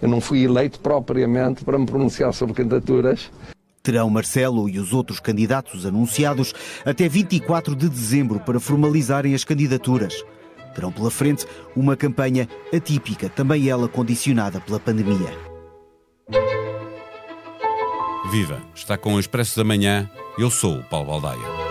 Eu não fui eleito propriamente para me pronunciar sobre candidaturas. Terão Marcelo e os outros candidatos anunciados até 24 de dezembro para formalizarem as candidaturas. Terão pela frente uma campanha atípica, também ela condicionada pela pandemia. Viva! Está com o Expresso da Manhã. Eu sou o Paulo Baldaia.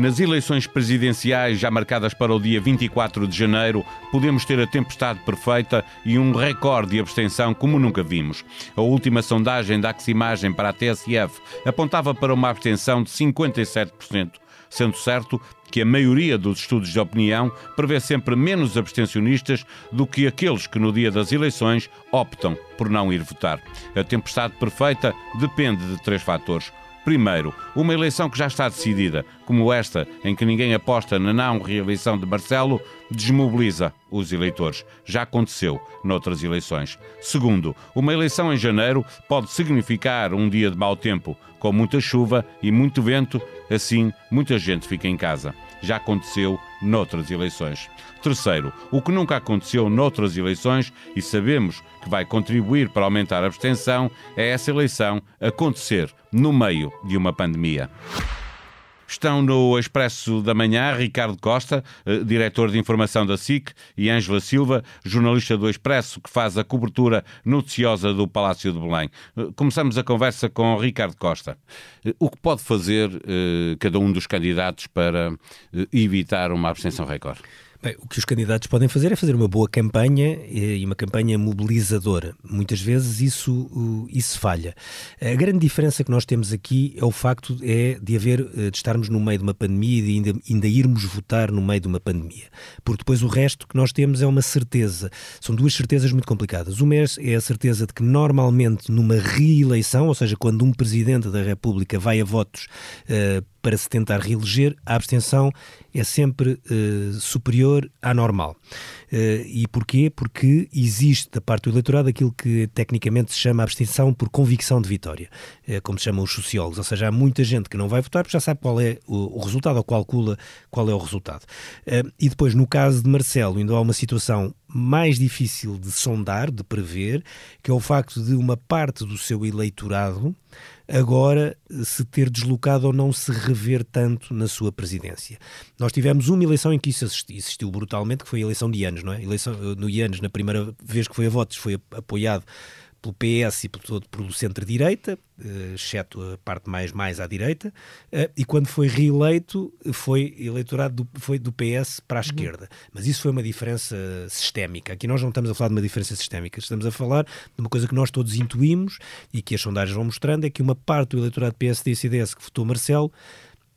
Nas eleições presidenciais já marcadas para o dia 24 de janeiro, podemos ter a tempestade perfeita e um recorde de abstenção como nunca vimos. A última sondagem da Aximagem para a TSF apontava para uma abstenção de 57%, sendo certo que a maioria dos estudos de opinião prevê sempre menos abstencionistas do que aqueles que no dia das eleições optam por não ir votar. A tempestade perfeita depende de três fatores Primeiro, uma eleição que já está decidida, como esta, em que ninguém aposta na não reeleição de Marcelo, desmobiliza os eleitores. Já aconteceu noutras eleições. Segundo, uma eleição em janeiro pode significar um dia de mau tempo, com muita chuva e muito vento, assim muita gente fica em casa. Já aconteceu noutras eleições. Terceiro, o que nunca aconteceu noutras eleições e sabemos que vai contribuir para aumentar a abstenção é essa eleição acontecer no meio de uma pandemia. Estão no Expresso da Manhã Ricardo Costa, eh, diretor de informação da SIC, e Ângela Silva, jornalista do Expresso, que faz a cobertura noticiosa do Palácio de Belém. Eh, começamos a conversa com Ricardo Costa. Eh, o que pode fazer cada um dos candidatos para evitar uma abstenção recorde? Bem, o que os candidatos podem fazer é fazer uma boa campanha e uma campanha mobilizadora. Muitas vezes isso, isso falha. A grande diferença que nós temos aqui é o facto é de haver eh, de estarmos no meio de uma pandemia e de ainda, ainda irmos votar no meio de uma pandemia. Porque depois o resto que nós temos é uma certeza. São duas certezas muito complicadas. Uma é a certeza de que normalmente numa reeleição, ou seja, quando um presidente da República vai a votos uh, para se tentar reeleger, a abstenção é sempre uh, superior à normal. Uh, e porquê? Porque existe da parte do eleitorado aquilo que tecnicamente se chama abstenção por convicção de vitória, uh, como se chamam os sociólogos, ou seja, há muita gente que não vai votar porque já sabe qual é o, o resultado ou calcula qual é o resultado. e depois, no caso de Marcelo, ainda há uma situação mais difícil de sondar, de prever, que é o facto de uma parte do seu eleitorado agora se ter deslocado ou não se rever tanto na sua presidência. Nós tivemos uma eleição em que isso existiu brutalmente, que foi a eleição de Ianes, não é? eleição, no Ianes, na primeira vez que foi a votos, foi apoiado pelo PS e pelo, pelo centro-direita, uh, exceto a parte mais, mais à direita, uh, e quando foi reeleito foi eleitorado do, foi do PS para a uhum. esquerda. Mas isso foi uma diferença sistémica. Aqui nós não estamos a falar de uma diferença sistémica, estamos a falar de uma coisa que nós todos intuímos e que as sondagens vão mostrando, é que uma parte do eleitorado PSD e CDS que votou Marcelo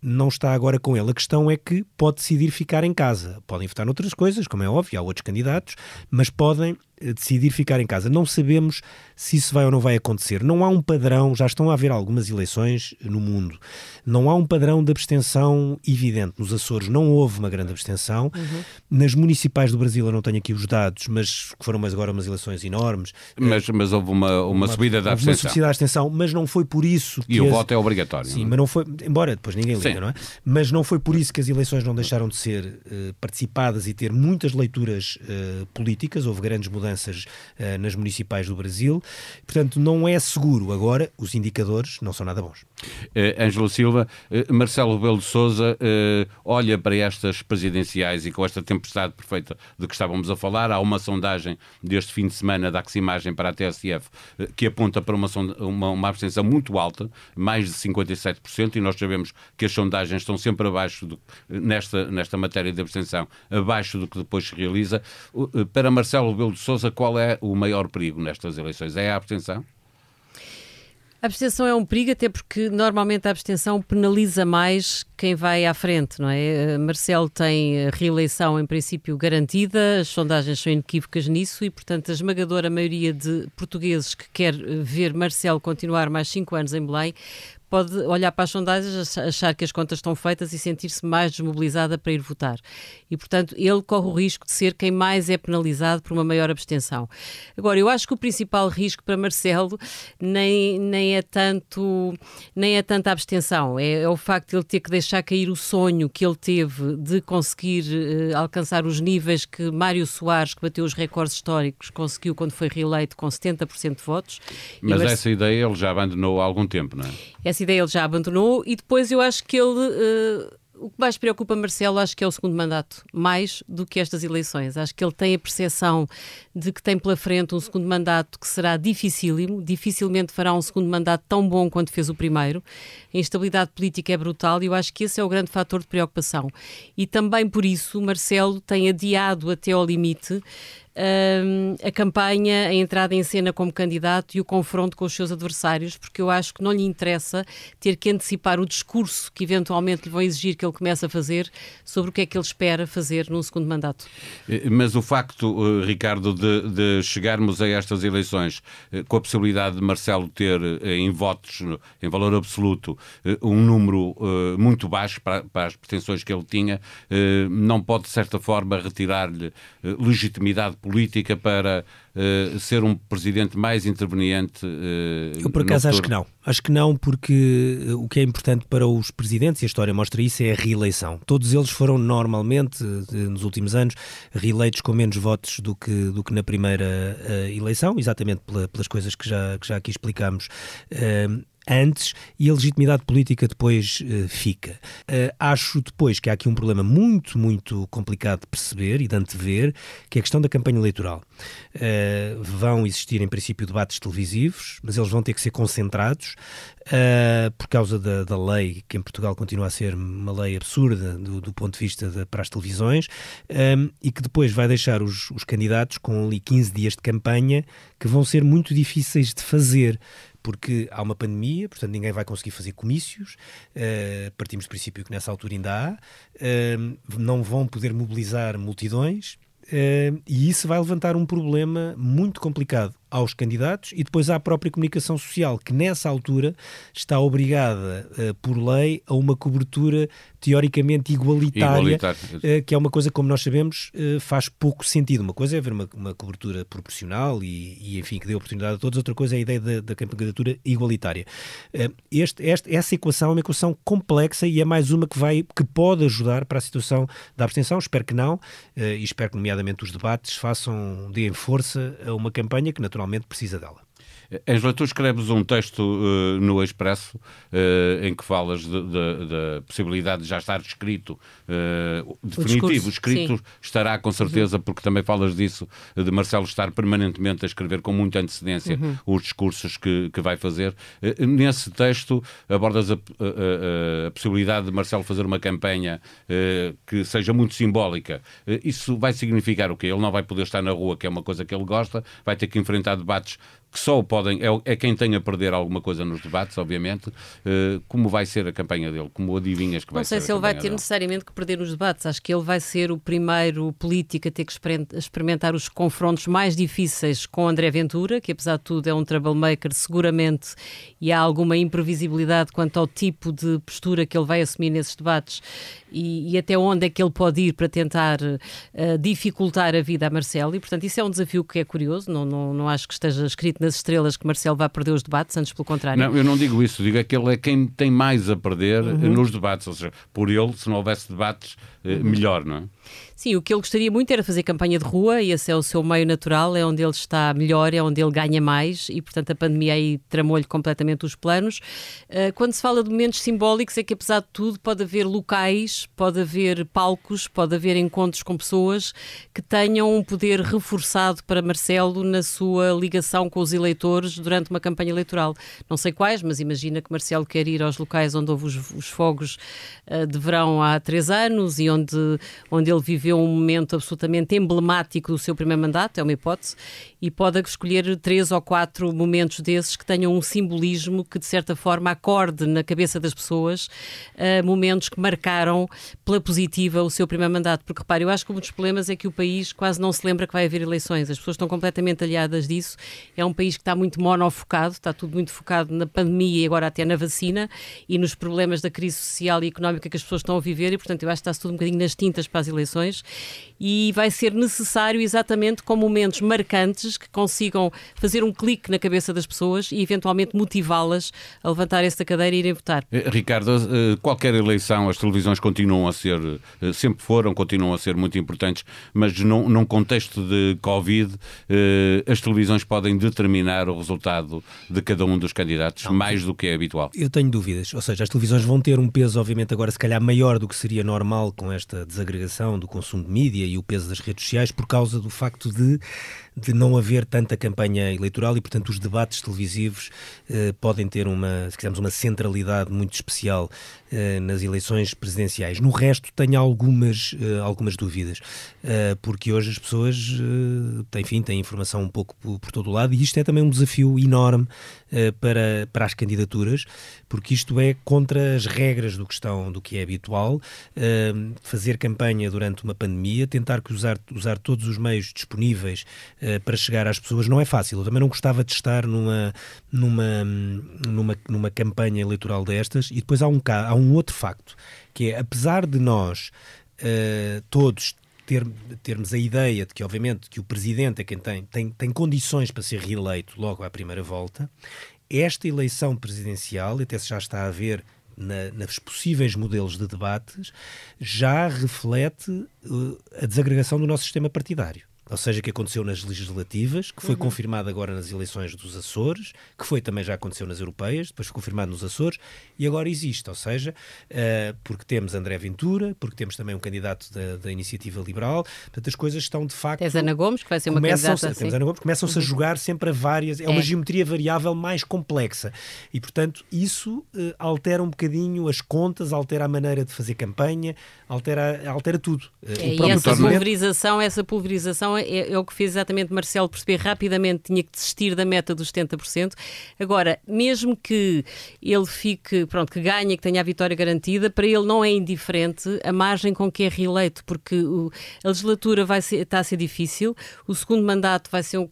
não está agora com ele. A questão é que pode decidir ficar em casa. Podem votar noutras coisas, como é óbvio, há outros candidatos, mas podem decidir ficar em casa. Não sabemos se isso vai ou não vai acontecer. Não há um padrão, já estão a haver algumas eleições no mundo, não há um padrão de abstenção evidente. Nos Açores não houve uma grande abstenção. Uhum. Nas municipais do Brasil, eu não tenho aqui os dados, mas foram mais agora umas eleições enormes. Mas, mas houve uma, uma, uma subida da abstenção. Uma subida da abstenção, mas não foi por isso que. E o as... voto é obrigatório. Sim? É? mas não foi. Embora depois ninguém liga, Sim. não é? Mas não foi por isso que as eleições não deixaram de ser uh, participadas e ter muitas leituras uh, políticas. Houve grandes mudanças uh, nas municipais do Brasil. Portanto, não é seguro. Agora, os indicadores não são nada bons. Ângelo Silva, Marcelo Rebelo de Souza olha para estas presidenciais e com esta tempestade perfeita de que estávamos a falar. Há uma sondagem deste fim de semana da Aximagem para a TSF que aponta para uma, uma, uma abstenção muito alta, mais de 57%, e nós sabemos que as sondagens estão sempre abaixo, do, nesta, nesta matéria de abstenção, abaixo do que depois se realiza. Para Marcelo Rebelo de Sousa, qual é o maior perigo nestas eleições? É a abstenção? A abstenção é um perigo, até porque normalmente a abstenção penaliza mais quem vai à frente, não é? Marcelo tem reeleição em princípio garantida, as sondagens são inequívocas nisso e, portanto, a esmagadora maioria de portugueses que quer ver Marcelo continuar mais cinco anos em Belém pode olhar para as sondagens, achar que as contas estão feitas e sentir-se mais desmobilizada para ir votar. E, portanto, ele corre o risco de ser quem mais é penalizado por uma maior abstenção. Agora, eu acho que o principal risco para Marcelo nem, nem é tanto nem é tanta abstenção, é, é o facto de ele ter que deixar cair o sonho que ele teve de conseguir uh, alcançar os níveis que Mário Soares, que bateu os recordes históricos, conseguiu quando foi reeleito com 70% de votos. Mas essa ideia ele já abandonou há algum tempo, não é? Essa ideia ele já abandonou e depois eu acho que ele. Uh, o que mais preocupa Marcelo, acho que é o segundo mandato, mais do que estas eleições. Acho que ele tem a percepção de que tem pela frente um segundo mandato que será dificílimo, dificilmente fará um segundo mandato tão bom quanto fez o primeiro. A instabilidade política é brutal e eu acho que esse é o grande fator de preocupação. E também por isso Marcelo tem adiado até ao limite a campanha, a entrada em cena como candidato e o confronto com os seus adversários, porque eu acho que não lhe interessa ter que antecipar o discurso que eventualmente lhe vão exigir que ele comece a fazer sobre o que é que ele espera fazer num segundo mandato. Eh, mas o facto, eh, Ricardo, de, de chegarmos a estas eleições eh, com a possibilidade de Marcelo ter em votos, em valor absoluto, um número muito baixo para, para as pretensões que ele tinha, não pode, de certa forma, retirar-lhe legitimidade política para uh, ser um presidente mais interveniente? Uh, Eu, por acaso, acho que não. Acho que não, porque eh, o que é importante para os presidentes, e a história mostra isso, é a reeleição. Todos eles foram normalmente, nos últimos anos, reeleitos com menos votos do que, do que na primeira uh, eleição, exatamente pela, pelas coisas que já, que já aqui explicámos antes e a legitimidade política depois uh, fica. Uh, acho depois que há aqui um problema muito, muito complicado de perceber e de antever, que é a questão da campanha eleitoral. Uh, vão existir, em princípio, debates televisivos, mas eles vão ter que ser concentrados por causa da, da, lei, que em Portugal continua a ser uma lei absurda do, do ponto de vista de, para as televisões, e que depois vai deixar os, os candidatos com ali 15 dias de campanha que vão ser muito difíceis de fazer porque há uma pandemia, portanto ninguém vai conseguir fazer comícios, uh, partimos do princípio que nessa altura ainda há, uh, não vão poder mobilizar multidões, uh, e isso vai levantar um problema muito complicado aos candidatos e depois à própria comunicação social, que nessa altura está obrigada uh, por lei a uma cobertura teoricamente igualitária, uh, que é uma coisa, como nós sabemos, uh, faz pouco sentido. Uma coisa é haver uma, uma cobertura proporcional e, e, enfim, que dê oportunidade a todos, outra coisa é a ideia da, da candidatura igualitária. Este, este, essa equação é uma equação complexa e é mais uma que, vai, que pode ajudar para a situação da abstenção. Espero que não, e espero que, nomeadamente, os debates façam, deem força a uma campanha que, naturalmente, precisa dela. Angela, tu escreves um texto uh, no Expresso uh, em que falas da possibilidade de já estar escrito, uh, definitivo, discurso, escrito sim. estará com certeza, uhum. porque também falas disso, de Marcelo estar permanentemente a escrever com muita antecedência uhum. os discursos que, que vai fazer. nesse texto abordas a, a, a, possibilidade de Marcelo fazer uma campanha que seja muito simbólica. isso vai significar o quê? Ele não vai poder estar na rua, que é uma coisa que ele gosta, vai ter que enfrentar debates que só podem, é, é, quem tem a perder alguma coisa nos debates, obviamente. Uh, como vai ser a campanha dele? Como adivinhas que vai ser? Não sei se ele vai ter dele? necessariamente que perder nos debates. Acho que ele vai ser o primeiro político a ter que experimentar os confrontos mais difíceis com André Ventura, que apesar de tudo é um troublemaker, seguramente, e há alguma imprevisibilidade quanto ao tipo de postura que ele vai assumir nesses debates e, e até onde é que ele pode ir para tentar uh, dificultar a vida a Marcelo. E, portanto, isso é um desafio que é curioso. Não, não, não acho que esteja escrito nas estrelas que Marcelo vai perder os debates, antes pelo contrário. Não, eu não digo isso. Digo é que ele é quem tem mais a perder uhum. nos debates. Ou seja, por ele, se não houvesse debates, uh, melhor, não é? Sim, o que ele gostaria muito era fazer campanha de rua e esse é o seu meio natural, é onde ele está melhor, é onde ele ganha mais e, portanto, a pandemia aí tramou-lhe completamente os planos. Uh, quando se fala de momentos simbólicos, é que, apesar de tudo, pode haver locais, pode haver palcos, pode haver encontros com pessoas que tenham um poder reforçado para Marcelo na sua ligação com os eleitores durante uma campanha eleitoral. Não sei quais, mas imagina que Marcelo quer ir aos locais onde houve os, os fogos uh, de verão há três anos e onde, onde ele viveu um momento absolutamente emblemático do seu primeiro mandato, é uma hipótese, e pode escolher três ou quatro momentos desses que tenham um simbolismo que, de certa forma, acorde na cabeça das pessoas uh, momentos que marcaram pela positiva o seu primeiro mandato. Porque, repare, eu acho que um dos problemas é que o país quase não se lembra que vai haver eleições. As pessoas estão completamente aliadas disso. É um país que está muito monofocado, está tudo muito focado na pandemia e agora até na vacina e nos problemas da crise social e económica que as pessoas estão a viver e, portanto, eu acho que está-se tudo um bocadinho nas tintas para as eleições e vai ser necessário exatamente com momentos marcantes que consigam fazer um clique na cabeça das pessoas e eventualmente motivá-las a levantar esta cadeira e irem votar. Eh, Ricardo, eh, qualquer eleição, as televisões continuam a ser, eh, sempre foram, continuam a ser muito importantes, mas num contexto de Covid, as televisões podem determinar o resultado de cada um dos candidatos, Não, mais do que é habitual. Eu tenho dúvidas, ou seja, as televisões vão ter um peso, obviamente, agora se calhar maior do que seria normal com esta desagregação do consumo de mídia e o peso das redes sociais, por causa do facto de de não haver tanta campanha eleitoral e, portanto, os debates televisivos eh, podem ter uma, se quisermos, uma centralidade muito especial eh, nas eleições presidenciais. No resto, tenho algumas, eh, algumas dúvidas, eh, porque hoje as pessoas, eh, enfim, têm informação um pouco por, por, todo o lado e isto é também um desafio enorme para, para as candidaturas, porque isto é contra as regras do que, estão, do que é habitual. fazer campanha durante uma pandemia, tentar usar, usar todos os meios disponíveis uh, para chegar às pessoas não é fácil. Eu também não gostava de estar numa, numa, numa, numa campanha eleitoral destas. E depois há um, há um outro facto, que é, apesar de nós todos ter, termos a ideia de que, obviamente, que o presidente é quem tem, tem, tem condições para ser reeleito logo à primeira volta, esta eleição presidencial, até se já está a ver na, nos possíveis modelos de debates, já reflete uh, a desagregação do nosso sistema partidário ou seja, que aconteceu nas legislativas, que foi uhum. confirmado agora nas eleições dos Açores, que foi também já aconteceu nas europeias, depois foi confirmado nos Açores, e agora existe, ou seja, uh, porque temos André Ventura, porque temos também um candidato da, da Iniciativa Liberal, portanto as coisas estão de facto... Tens Ana Gomes, que vai ser uma candidata assim. Temos Ana Gomes, começam-se uhum. a jogar sempre a várias, é, é, uma geometria variável mais complexa, e portanto isso uh, altera um bocadinho as contas, altera a maneira de fazer campanha, altera, altera tudo. Uh, é, e essa pulverização, essa pulverização é, é, o que fez exatamente Marcelo perceber rapidamente tinha que desistir da meta dos 70%. Agora, mesmo que ele fique, pronto, que ganhe, que tenha a vitória garantida, para ele não é indiferente a margem com que é reeleito, porque o, a legislatura vai ser, está a ser difícil, o segundo mandato vai ser um,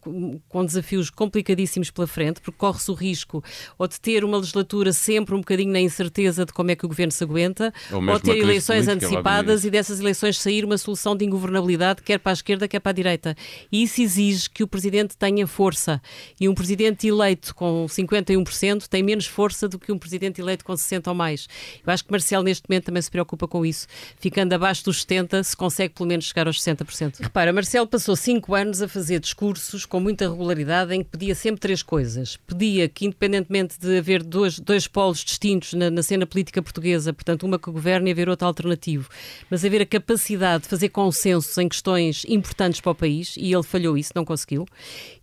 com desafios complicadíssimos pela frente, porque corre-se o risco ou de ter uma legislatura sempre um bocadinho na incerteza de como é que o governo se aguenta, ou, ou ter eleições antecipadas e dessas eleições sair uma solução de ingovernabilidade, quer para a esquerda, quer para a direita direita. E isso exige que o presidente tenha força. E um presidente eleito com 51% tem menos força do que um presidente eleito com 60% ou mais. Eu acho que Marcelo, neste momento, também se preocupa com isso. Ficando abaixo dos 70%, se consegue pelo menos chegar aos 60%. Repara, Marcelo passou 5 anos a fazer discursos com muita regularidade em que pedia sempre três coisas. Pedia que, independentemente de haver dois, dois polos distintos na, na cena política portuguesa, portanto, uma que governe e haver outro alternativo, mas haver a capacidade de fazer consensos em questões importantes para o país e ele falhou isso, não conseguiu.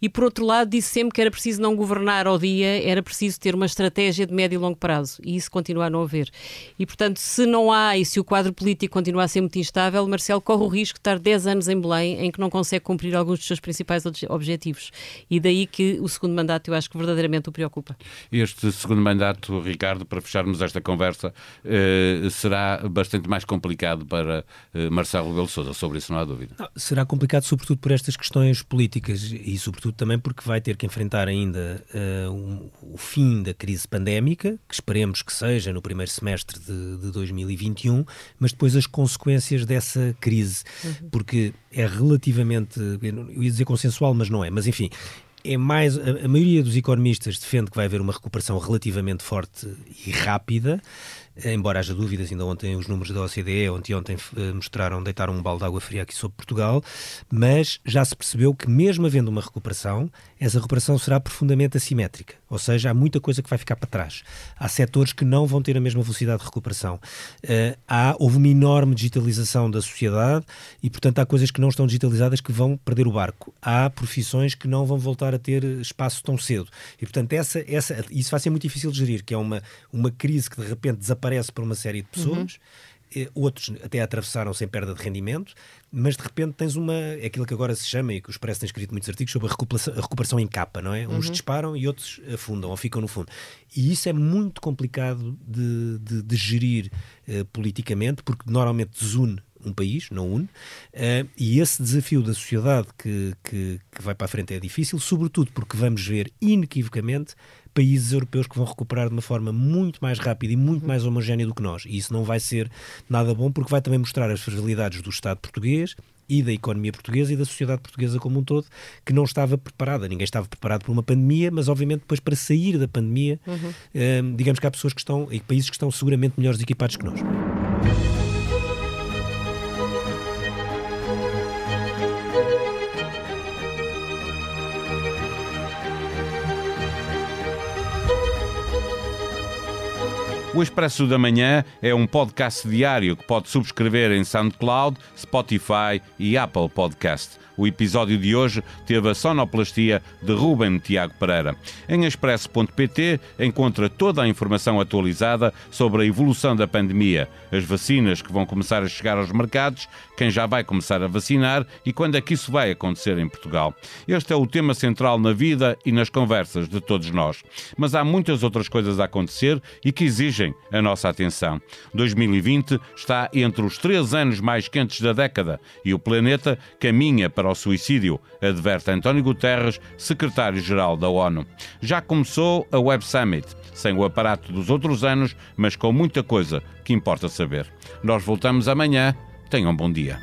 E por outro lado, disse sempre que era preciso não governar ao dia, era preciso ter uma estratégia de médio e longo prazo e isso continua a não haver. E portanto, se não há e se o quadro político continua a ser muito instável, Marcelo corre o risco de estar 10 anos em Belém em que não consegue cumprir alguns dos seus principais objetivos. E daí que o segundo mandato eu acho que verdadeiramente o preocupa. Este segundo mandato, Ricardo, para fecharmos esta conversa, eh, será bastante mais complicado para eh, Marcelo Rebelo Sousa, sobre isso não há dúvida. Não, será complicado, sobretudo sobretudo por estas questões políticas e sobretudo também porque vai ter que enfrentar ainda uh, um, o fim da crise pandémica, que esperemos que seja no primeiro semestre de, de 2021, mas depois as consequências dessa crise, uhum. porque é relativamente, eu ia dizer consensual, mas não é, mas enfim, é mais a, a, maioria dos economistas defende que vai haver uma recuperação relativamente forte e rápida embora haja dúvidas, ainda ontem os números da OCDE, ontem ontem eh, mostraram, deitaram um balde de água fria aqui sobre Portugal, mas já se percebeu que mesmo havendo uma recuperação, essa recuperação será profundamente assimétrica, ou seja, há muita coisa que vai ficar para trás. Há setores que não vão ter a mesma velocidade de recuperação. Uh, há, houve uma enorme digitalização da sociedade e, portanto, há coisas que não estão digitalizadas que vão perder o barco. Há profissões que não vão voltar a ter espaço tão cedo. E, portanto, essa, essa, isso vai ser muito difícil de gerir, que é uma, uma crise que de repente desaparece para uma série de pessoas. Uhum outros até atravessaram sem perda de rendimento, mas de repente tens uma. É aquilo que agora se chama, e que o Expresso tem escrito muitos artigos sobre a recuperação, a recuperação em capa, não é? Uns uhum. disparam e outros afundam ou ficam no fundo. E isso é muito complicado de, de, de gerir uh, politicamente, porque normalmente desune um país, não une, uh, e esse desafio da sociedade que, que, que vai para a frente é difícil, sobretudo porque vamos ver inequivocamente países europeus que vão recuperar de uma forma muito mais rápida e muito mais homogénea do que nós. E isso não vai ser nada bom porque vai também mostrar as fragilidades do Estado português e da economia portuguesa e da sociedade portuguesa como um todo, que não estava preparada. Ninguém estava preparado para uma pandemia, mas obviamente depois para sair da pandemia, uhum. eh, digamos que há pessoas que estão, e países que estão seguramente melhores equipados que nós. O Expresso da Manhã é um podcast diário que pode subscrever em SoundCloud, Spotify e Apple Podcast. O episódio de hoje teve a sonoplastia de Ruben Tiago Pereira. Em expresso.pt encontra toda a informação atualizada sobre a evolução da pandemia, as vacinas que vão começar a chegar aos mercados, quem já vai começar a vacinar e quando é que isso vai acontecer em Portugal. Este é o tema central na vida e nas conversas de todos nós. Mas há muitas outras coisas a acontecer e que exigem a nossa atenção. 2020 está entre os três anos mais quentes da década e o planeta caminha para ao suicídio, adverte António Guterres, secretário-geral da ONU. Já começou a Web Summit, sem o aparato dos outros anos, mas com muita coisa que importa saber. Nós voltamos amanhã. Tenham um bom dia.